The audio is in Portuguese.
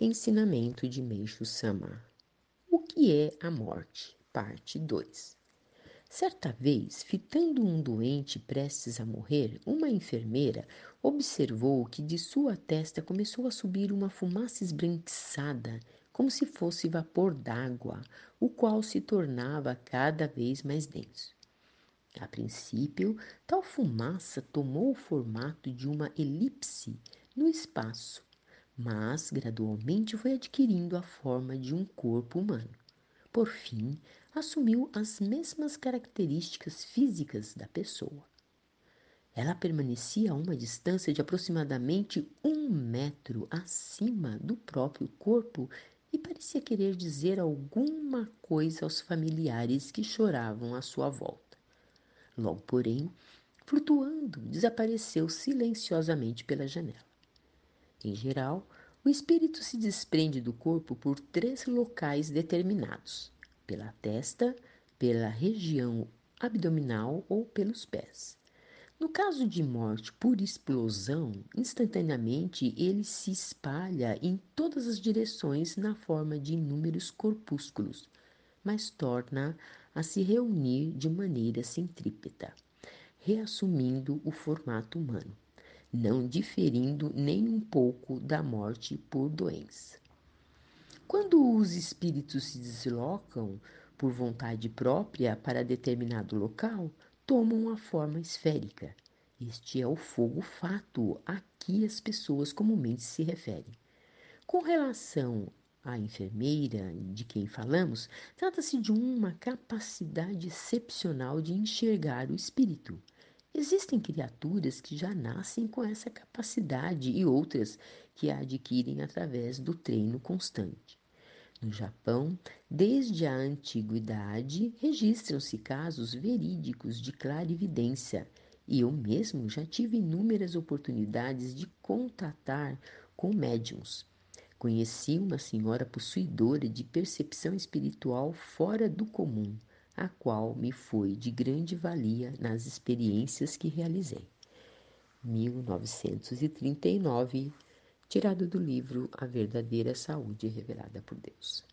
Ensinamento de Meixo Sama. O que é a morte? Parte 2. Certa vez, fitando um doente prestes a morrer, uma enfermeira observou que de sua testa começou a subir uma fumaça esbranquiçada, como se fosse vapor d'água, o qual se tornava cada vez mais denso. A princípio, tal fumaça tomou o formato de uma elipse no espaço, mas gradualmente foi adquirindo a forma de um corpo humano. Por fim, assumiu as mesmas características físicas da pessoa. Ela permanecia a uma distância de aproximadamente um metro acima do próprio corpo e parecia querer dizer alguma coisa aos familiares que choravam à sua volta. Logo, porém, flutuando, desapareceu silenciosamente pela janela. Em geral, o espírito se desprende do corpo por três locais determinados: pela testa, pela região abdominal ou pelos pés. No caso de morte por explosão, instantaneamente ele se espalha em todas as direções na forma de inúmeros corpúsculos, mas torna a se reunir de maneira centrípeta, reassumindo o formato humano não diferindo nem um pouco da morte por doença. Quando os espíritos se deslocam por vontade própria para determinado local, tomam a forma esférica. Este é o fogo fato a que as pessoas comumente se referem. Com relação à enfermeira de quem falamos, trata-se de uma capacidade excepcional de enxergar o espírito Existem criaturas que já nascem com essa capacidade e outras que a adquirem através do treino constante. No Japão, desde a antiguidade, registram-se casos verídicos de clarividência, e eu mesmo já tive inúmeras oportunidades de contatar com médiums. Conheci uma senhora possuidora de percepção espiritual fora do comum a qual me foi de grande valia nas experiências que realizei. 1939, tirado do livro A Verdadeira Saúde Revelada por Deus.